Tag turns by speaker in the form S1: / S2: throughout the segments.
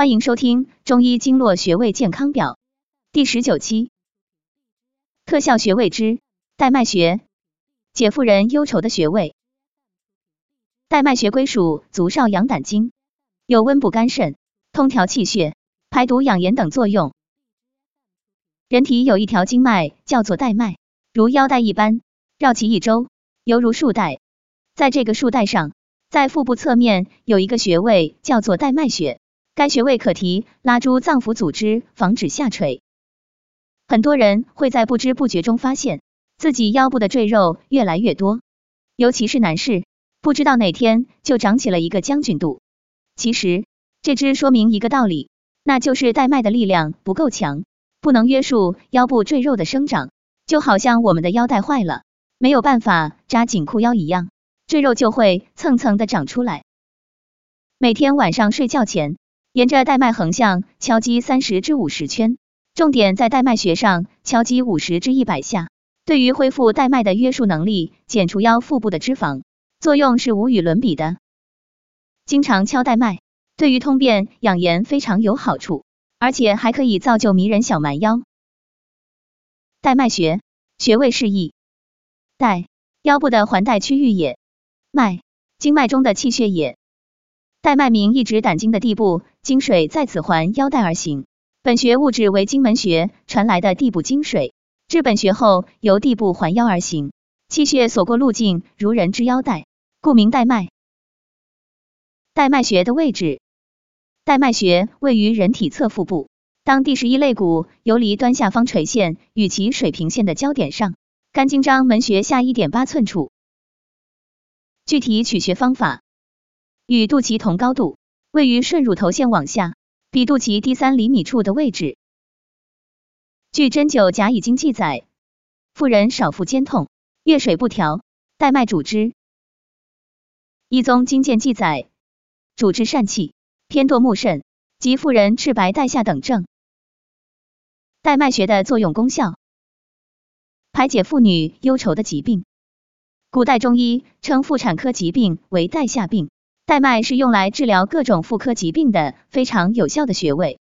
S1: 欢迎收听中医经络穴位健康表第十九期，特效穴位之带脉穴，解妇人忧愁的穴位。带脉穴归属足少阳胆经，有温补肝肾、通调气血、排毒养颜等作用。人体有一条经脉叫做带脉，如腰带一般，绕其一周，犹如束带。在这个束带上，在腹部侧面有一个穴位叫做带脉穴。该穴位可提拉住脏腑组织，防止下垂。很多人会在不知不觉中发现自己腰部的赘肉越来越多，尤其是男士，不知道哪天就长起了一个将军肚。其实这只说明一个道理，那就是带脉的力量不够强，不能约束腰部赘肉的生长，就好像我们的腰带坏了，没有办法扎紧裤腰一样，赘肉就会蹭蹭的长出来。每天晚上睡觉前。沿着带脉横向敲击三十至五十圈，重点在带脉穴上敲击五十至一百下，对于恢复带脉的约束能力、减除腰腹部的脂肪，作用是无与伦比的。经常敲带脉，对于通便养颜非常有好处，而且还可以造就迷人小蛮腰。带脉穴穴位示意：带腰部的环带区域也，脉经脉中的气血也。带脉名一指胆经的地部，经水在此环腰带而行。本穴物质为经门穴传来的地部经水，至本穴后由地部环腰而行，气血所过路径如人之腰带，故名带脉。带脉穴的位置，带脉穴位于人体侧腹部，当第十一肋骨游离端下方垂线与其水平线的交点上，肝经章门穴下一点八寸处。具体取穴方法。与肚脐同高度，位于顺乳头线往下，比肚脐低三厘米处的位置。据针灸甲乙经记载，妇人少腹肩痛，月水不调，带脉主之。一宗经鉴记载，主治疝气、偏堕目肾及妇人赤白带下等症。带脉穴的作用功效，排解妇女忧愁的疾病。古代中医称妇产科疾病为带下病。带脉是用来治疗各种妇科疾病的非常有效的穴位。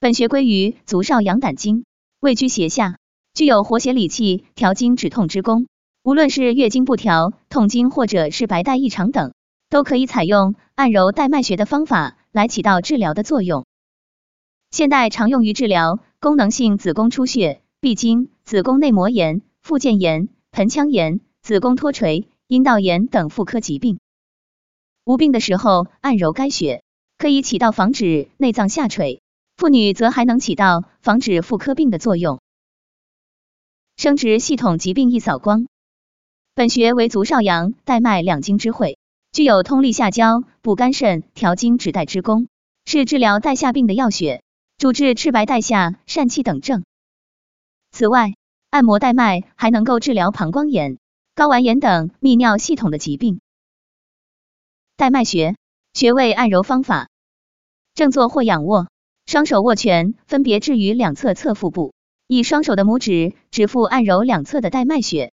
S1: 本穴归于足少阳胆经，位居胁下，具有活血理气、调经止痛之功。无论是月经不调、痛经或者是白带异常等，都可以采用按揉带脉穴的方法来起到治疗的作用。现代常用于治疗功能性子宫出血、闭经、子宫内膜炎、附件炎、盆腔炎、子宫脱垂、阴道炎等妇科疾病。无病的时候按揉该穴，可以起到防止内脏下垂；妇女则还能起到防止妇科病的作用。生殖系统疾病一扫光，本穴为足少阳带脉两经之会，具有通利下焦、补肝肾、调经止带之功，是治疗带下病的要穴，主治赤白带下、疝气等症。此外，按摩带脉还能够治疗膀胱炎、睾丸炎等泌尿系统的疾病。带脉穴穴位按揉方法：正坐或仰卧，双手握拳，分别置于两侧侧腹部，以双手的拇指指腹按揉两侧的带脉穴。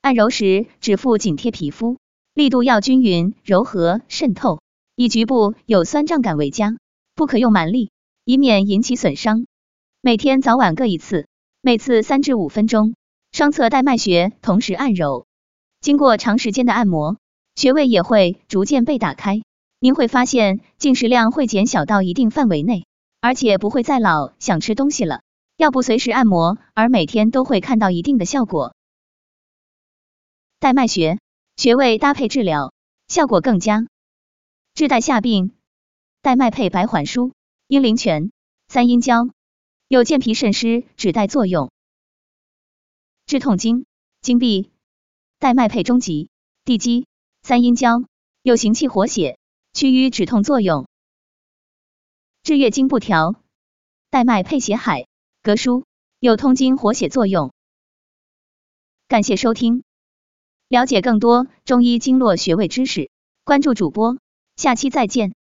S1: 按揉时，指腹紧贴皮肤，力度要均匀、柔和、渗透，以局部有酸胀感为佳，不可用蛮力，以免引起损伤。每天早晚各一次，每次三至五分钟，双侧带脉穴同时按揉。经过长时间的按摩。穴位也会逐渐被打开，您会发现进食量会减小到一定范围内，而且不会再老想吃东西了。要不随时按摩，而每天都会看到一定的效果。带脉穴穴位搭配治疗，效果更佳。治带下病，带脉配白环舒、阴陵泉、三阴交，有健脾渗湿、止带作用。治痛经、经闭，带脉配中极、地基。三阴交有行气活血、祛瘀止痛作用。治月经不调，带脉配血海、膈腧有通经活血作用。感谢收听，了解更多中医经络穴位知识，关注主播，下期再见。